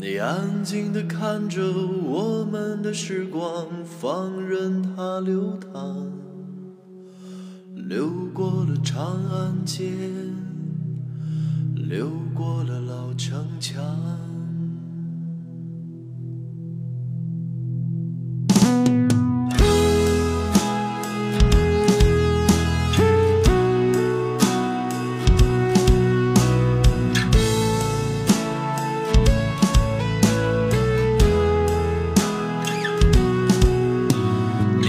你安静地看着我们的时光，放任它流淌，流过了长安街，流过了老城墙。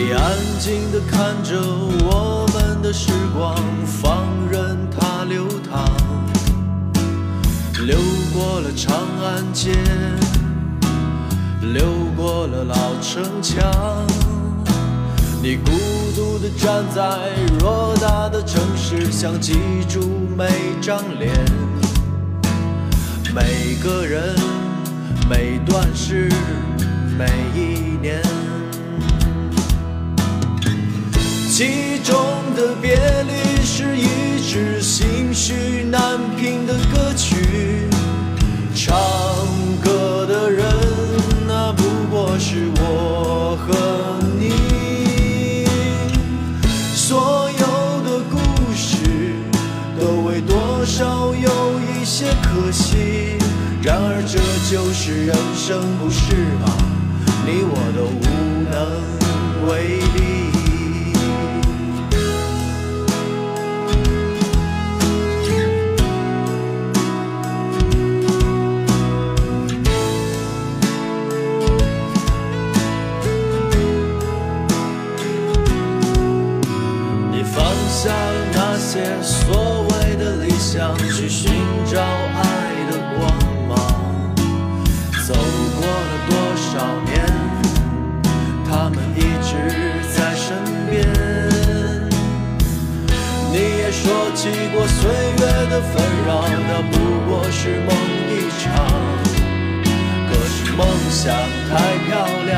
你安静地看着我们的时光，放任它流淌，流过了长安街，流过了老城墙。你孤独地站在偌大的城市，想记住每张脸，每个人，每段事，每一年。其中的别离是一支心绪难平的歌曲，唱歌的人那不过是我和你。所有的故事都为多少有一些可惜，然而这就是人生，不是吗？你我都无能为力。所谓的理想，去寻找爱的光芒。走过了多少年，他们一直在身边。你也说起过岁月的纷扰，那不过是梦一场。可是梦想太漂亮，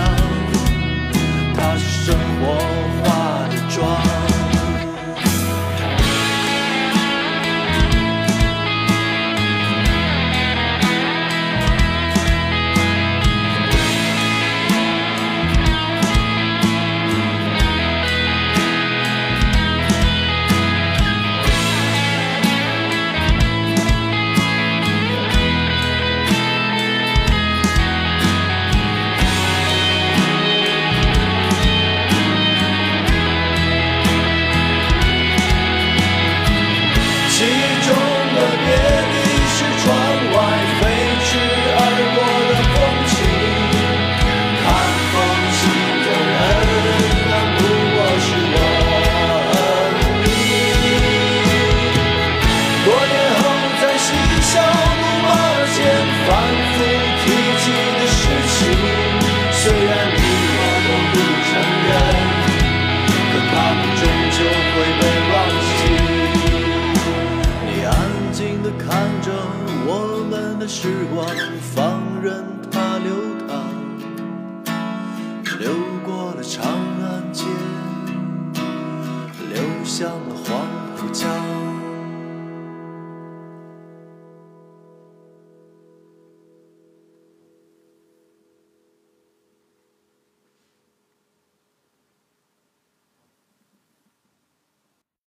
时光放任